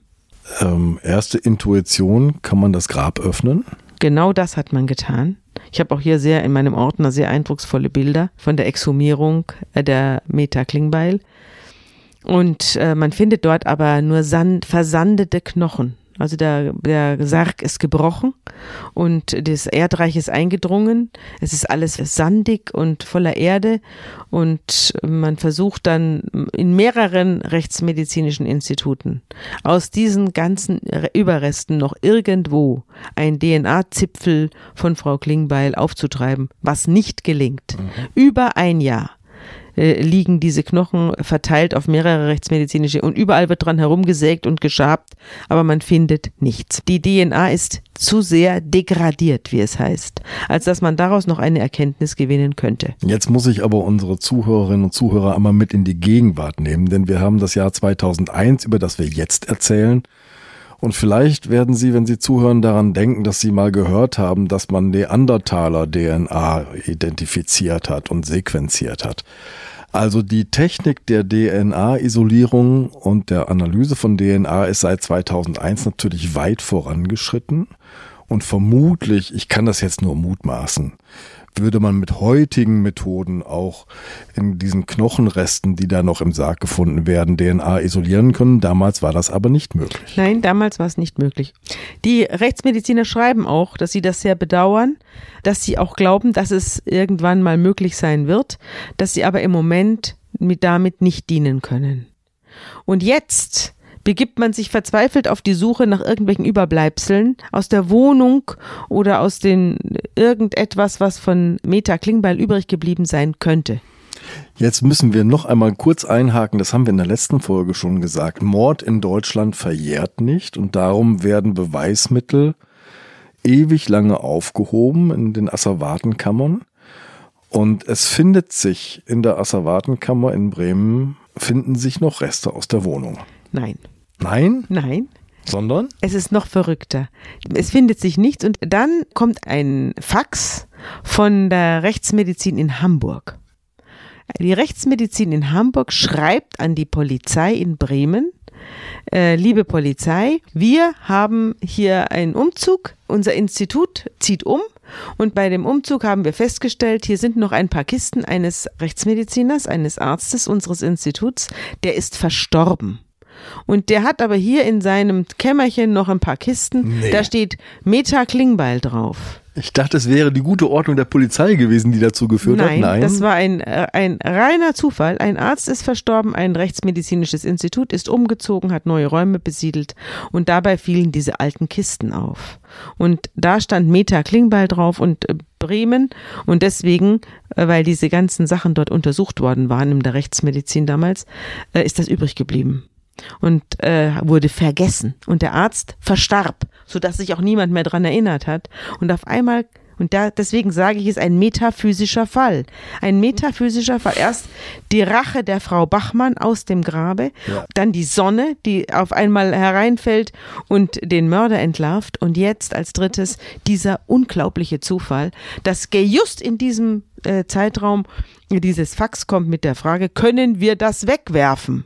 Speaker 1: Ähm, erste Intuition, kann man das Grab öffnen?
Speaker 2: Genau das hat man getan. Ich habe auch hier sehr in meinem Ordner sehr eindrucksvolle Bilder von der Exhumierung äh, der Meta Klingbeil. Und äh, man findet dort aber nur sand, versandete Knochen. Also der, der Sarg ist gebrochen und das Erdreich ist eingedrungen. Es ist alles sandig und voller Erde und man versucht dann in mehreren rechtsmedizinischen Instituten aus diesen ganzen Überresten noch irgendwo ein DNA-Zipfel von Frau Klingbeil aufzutreiben, was nicht gelingt. Mhm. Über ein Jahr. Äh, liegen diese Knochen verteilt auf mehrere rechtsmedizinische und überall wird dran herumgesägt und geschabt, aber man findet nichts. Die DNA ist zu sehr degradiert, wie es heißt, als dass man daraus noch eine Erkenntnis gewinnen könnte.
Speaker 1: Jetzt muss ich aber unsere Zuhörerinnen und Zuhörer einmal mit in die Gegenwart nehmen, denn wir haben das Jahr 2001, über das wir jetzt erzählen. Und vielleicht werden Sie, wenn Sie zuhören, daran denken, dass Sie mal gehört haben, dass man Neandertaler DNA identifiziert hat und sequenziert hat. Also die Technik der DNA-Isolierung und der Analyse von DNA ist seit 2001 natürlich weit vorangeschritten. Und vermutlich, ich kann das jetzt nur mutmaßen, würde man mit heutigen Methoden auch in diesen Knochenresten, die da noch im Sarg gefunden werden, DNA isolieren können. Damals war das aber nicht möglich.
Speaker 2: Nein, damals war es nicht möglich. Die Rechtsmediziner schreiben auch, dass sie das sehr bedauern, dass sie auch glauben, dass es irgendwann mal möglich sein wird, dass sie aber im Moment mit damit nicht dienen können. Und jetzt begibt man sich verzweifelt auf die Suche nach irgendwelchen Überbleibseln aus der Wohnung oder aus den irgendetwas, was von Meta Klingbeil übrig geblieben sein könnte.
Speaker 1: Jetzt müssen wir noch einmal kurz einhaken, das haben wir in der letzten Folge schon gesagt. Mord in Deutschland verjährt nicht und darum werden Beweismittel ewig lange aufgehoben in den Asservatenkammern. Und es findet sich in der Asservatenkammer in Bremen, finden sich noch Reste aus der Wohnung.
Speaker 2: Nein.
Speaker 1: Nein?
Speaker 2: Nein.
Speaker 1: Sondern?
Speaker 2: Es ist noch verrückter. Es findet sich nichts und dann kommt ein Fax von der Rechtsmedizin in Hamburg. Die Rechtsmedizin in Hamburg schreibt an die Polizei in Bremen, äh, liebe Polizei, wir haben hier einen Umzug, unser Institut zieht um und bei dem Umzug haben wir festgestellt, hier sind noch ein paar Kisten eines Rechtsmediziners, eines Arztes unseres Instituts, der ist verstorben. Und der hat aber hier in seinem Kämmerchen noch ein paar Kisten. Nee. Da steht Meta Klingbeil drauf.
Speaker 1: Ich dachte, es wäre die gute Ordnung der Polizei gewesen, die dazu geführt
Speaker 2: Nein,
Speaker 1: hat.
Speaker 2: Nein, das war ein, äh, ein reiner Zufall. Ein Arzt ist verstorben, ein rechtsmedizinisches Institut ist umgezogen, hat neue Räume besiedelt und dabei fielen diese alten Kisten auf. Und da stand Meta Klingbeil drauf und äh, Bremen und deswegen, äh, weil diese ganzen Sachen dort untersucht worden waren in der Rechtsmedizin damals, ist das übrig geblieben und äh, wurde vergessen. Und der Arzt verstarb, sodass sich auch niemand mehr dran erinnert hat. Und auf einmal und da, deswegen sage ich, es ein metaphysischer Fall. Ein metaphysischer Fall. Erst die Rache der Frau Bachmann aus dem Grabe, ja. dann die Sonne, die auf einmal hereinfällt und den Mörder entlarvt. Und jetzt als drittes dieser unglaubliche Zufall, dass just in diesem äh, Zeitraum dieses Fax kommt mit der Frage, können wir das wegwerfen?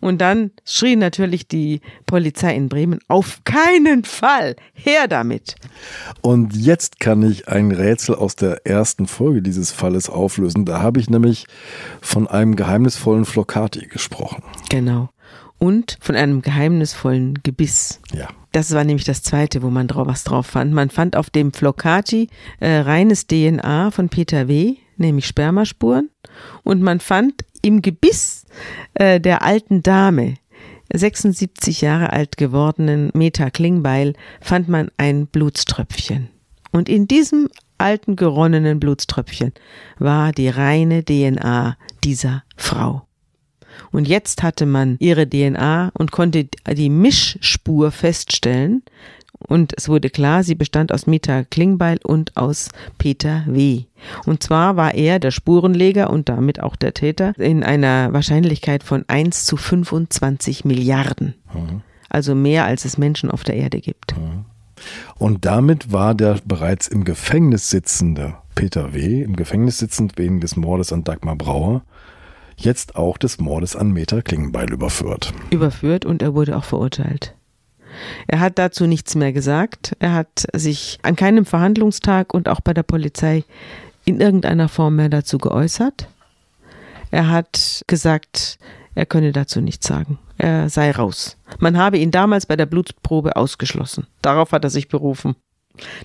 Speaker 2: Und dann schrie natürlich die Polizei in Bremen, auf keinen Fall, her damit.
Speaker 1: Und jetzt kann ich ein Rätsel aus der ersten Folge dieses Falles auflösen. Da habe ich nämlich von einem geheimnisvollen Flocati gesprochen.
Speaker 2: Genau. Und von einem geheimnisvollen Gebiss.
Speaker 1: Ja.
Speaker 2: Das war nämlich das zweite, wo man drauf was drauf fand. Man fand auf dem Flocati äh, reines DNA von Peter W., nämlich Spermaspuren. Und man fand im Gebiss äh, der alten Dame, 76 Jahre alt gewordenen Meta Klingbeil, fand man ein Blutströpfchen. Und in diesem alten geronnenen Blutströpfchen war die reine DNA dieser Frau. Und jetzt hatte man ihre DNA und konnte die Mischspur feststellen. Und es wurde klar, sie bestand aus Meta Klingbeil und aus Peter W. Und zwar war er der Spurenleger und damit auch der Täter in einer Wahrscheinlichkeit von 1 zu 25 Milliarden. Mhm. Also mehr als es Menschen auf der Erde gibt. Mhm.
Speaker 1: Und damit war der bereits im Gefängnis sitzende Peter W., im Gefängnis sitzend wegen des Mordes an Dagmar Brauer, jetzt auch des Mordes an Meta Klingenbeil überführt.
Speaker 2: Überführt und er wurde auch verurteilt. Er hat dazu nichts mehr gesagt. Er hat sich an keinem Verhandlungstag und auch bei der Polizei in irgendeiner Form mehr dazu geäußert. Er hat gesagt, er könne dazu nichts sagen. Er sei raus. Man habe ihn damals bei der Blutprobe ausgeschlossen. Darauf hat er sich berufen.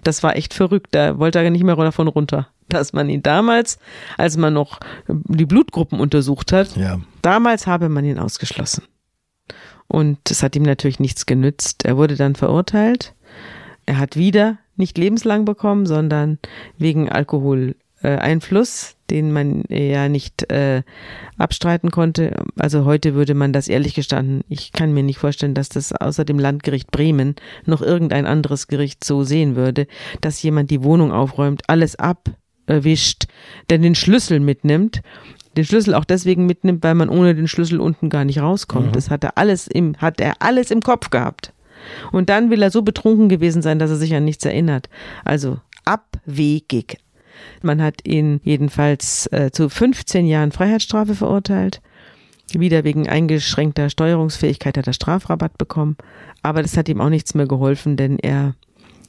Speaker 2: Das war echt verrückt. Da wollte er nicht mehr davon runter. Dass man ihn damals, als man noch die Blutgruppen untersucht hat, ja. damals habe man ihn ausgeschlossen. Und es hat ihm natürlich nichts genützt. Er wurde dann verurteilt. Er hat wieder nicht lebenslang bekommen, sondern wegen Alkoholeinfluss, den man ja nicht äh, abstreiten konnte. Also heute würde man das ehrlich gestanden, ich kann mir nicht vorstellen, dass das außer dem Landgericht Bremen noch irgendein anderes Gericht so sehen würde, dass jemand die Wohnung aufräumt, alles abwischt, der den Schlüssel mitnimmt den Schlüssel auch deswegen mitnimmt, weil man ohne den Schlüssel unten gar nicht rauskommt. Mhm. Das hat er alles im, hat er alles im Kopf gehabt. Und dann will er so betrunken gewesen sein, dass er sich an nichts erinnert. Also abwegig. Man hat ihn jedenfalls äh, zu 15 Jahren Freiheitsstrafe verurteilt. Wieder wegen eingeschränkter Steuerungsfähigkeit hat er Strafrabatt bekommen. Aber das hat ihm auch nichts mehr geholfen, denn er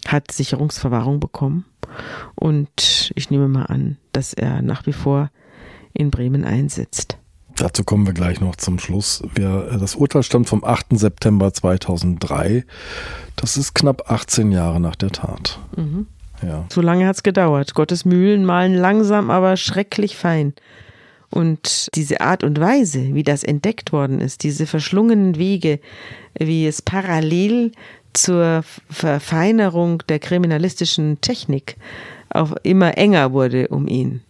Speaker 2: hat Sicherungsverwahrung bekommen. Und ich nehme mal an, dass er nach wie vor in Bremen einsetzt.
Speaker 1: Dazu kommen wir gleich noch zum Schluss. Wir, das Urteil stammt vom 8. September 2003. Das ist knapp 18 Jahre nach der Tat.
Speaker 2: Mhm. Ja. So lange hat es gedauert. Gottes Mühlen malen langsam, aber schrecklich fein. Und diese Art und Weise, wie das entdeckt worden ist, diese verschlungenen Wege, wie es parallel zur Verfeinerung der kriminalistischen Technik auch immer enger wurde um ihn.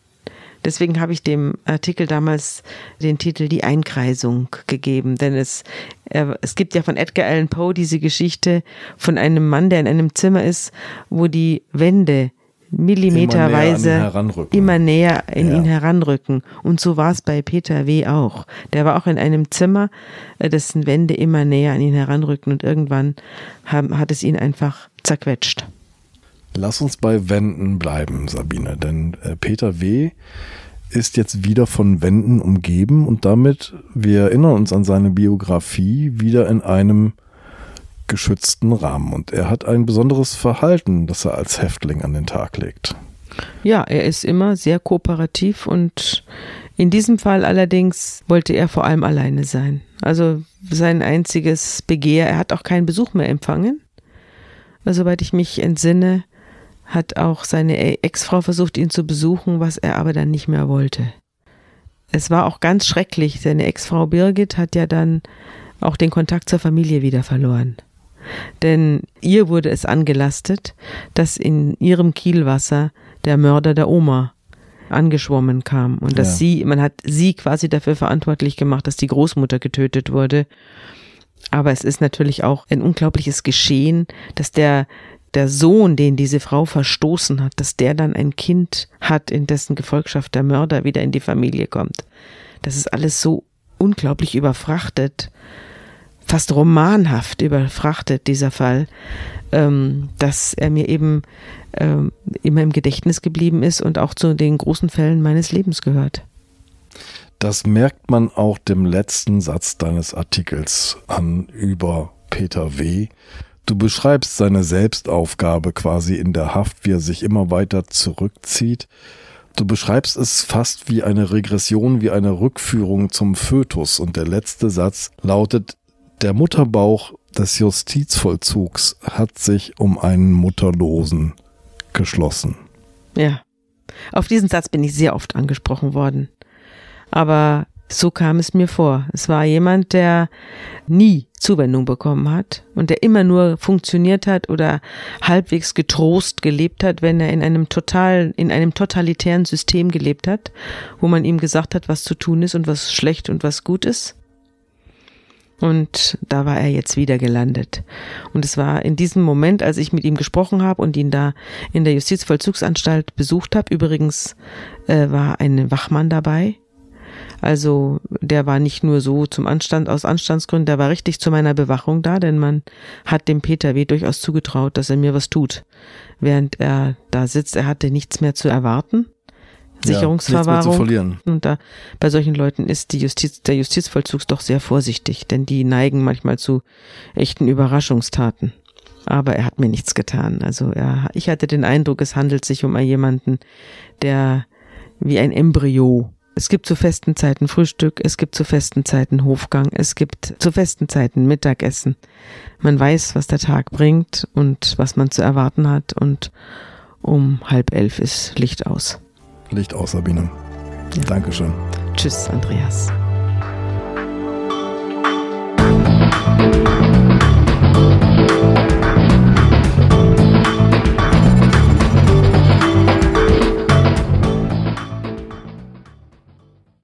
Speaker 2: Deswegen habe ich dem Artikel damals den Titel Die Einkreisung gegeben, denn es, es gibt ja von Edgar Allan Poe diese Geschichte von einem Mann, der in einem Zimmer ist, wo die Wände millimeterweise immer näher, immer näher in ja. ihn heranrücken. Und so war es bei Peter W. auch. Der war auch in einem Zimmer, äh, dessen Wände immer näher an ihn heranrückten und irgendwann haben, hat es ihn einfach zerquetscht.
Speaker 1: Lass uns bei Wänden bleiben, Sabine, denn äh, Peter W. ist jetzt wieder von Wänden umgeben und damit, wir erinnern uns an seine Biografie, wieder in einem geschützten Rahmen. Und er hat ein besonderes Verhalten, das er als Häftling an den Tag legt.
Speaker 2: Ja, er ist immer sehr kooperativ und in diesem Fall allerdings wollte er vor allem alleine sein. Also sein einziges Begehr, er hat auch keinen Besuch mehr empfangen. Soweit ich mich entsinne, hat auch seine Ex-Frau versucht, ihn zu besuchen, was er aber dann nicht mehr wollte. Es war auch ganz schrecklich. Seine Ex-Frau Birgit hat ja dann auch den Kontakt zur Familie wieder verloren. Denn ihr wurde es angelastet, dass in ihrem Kielwasser der Mörder der Oma angeschwommen kam und dass ja. sie, man hat sie quasi dafür verantwortlich gemacht, dass die Großmutter getötet wurde. Aber es ist natürlich auch ein unglaubliches Geschehen, dass der der Sohn, den diese Frau verstoßen hat, dass der dann ein Kind hat, in dessen Gefolgschaft der Mörder wieder in die Familie kommt. Das ist alles so unglaublich überfrachtet, fast romanhaft überfrachtet, dieser Fall, ähm, dass er mir eben ähm, immer im Gedächtnis geblieben ist und auch zu den großen Fällen meines Lebens gehört.
Speaker 1: Das merkt man auch dem letzten Satz deines Artikels an über Peter W. Du beschreibst seine Selbstaufgabe quasi in der Haft, wie er sich immer weiter zurückzieht. Du beschreibst es fast wie eine Regression, wie eine Rückführung zum Fötus. Und der letzte Satz lautet, der Mutterbauch des Justizvollzugs hat sich um einen Mutterlosen geschlossen.
Speaker 2: Ja, auf diesen Satz bin ich sehr oft angesprochen worden. Aber so kam es mir vor. Es war jemand, der nie Zuwendung bekommen hat und der immer nur funktioniert hat oder halbwegs getrost gelebt hat, wenn er in einem total, in einem totalitären System gelebt hat, wo man ihm gesagt hat, was zu tun ist und was schlecht und was gut ist. Und da war er jetzt wieder gelandet. Und es war in diesem Moment, als ich mit ihm gesprochen habe und ihn da in der Justizvollzugsanstalt besucht habe, übrigens äh, war ein Wachmann dabei. Also der war nicht nur so zum Anstand aus Anstandsgründen, der war richtig zu meiner Bewachung da, denn man hat dem Peter W. durchaus zugetraut, dass er mir was tut. Während er da sitzt, er hatte nichts mehr zu erwarten. Sicherungsverwahrung.
Speaker 1: Ja, verlieren.
Speaker 2: Und da bei solchen Leuten ist die Justiz, der Justizvollzug doch sehr vorsichtig, denn die neigen manchmal zu echten Überraschungstaten. Aber er hat mir nichts getan. Also er, ich hatte den Eindruck, es handelt sich um jemanden, der wie ein Embryo. Es gibt zu festen Zeiten Frühstück, es gibt zu festen Zeiten Hofgang, es gibt zu festen Zeiten Mittagessen. Man weiß, was der Tag bringt und was man zu erwarten hat und um halb elf ist Licht aus.
Speaker 1: Licht aus, Sabine. Ja. Dankeschön.
Speaker 2: Tschüss, Andreas.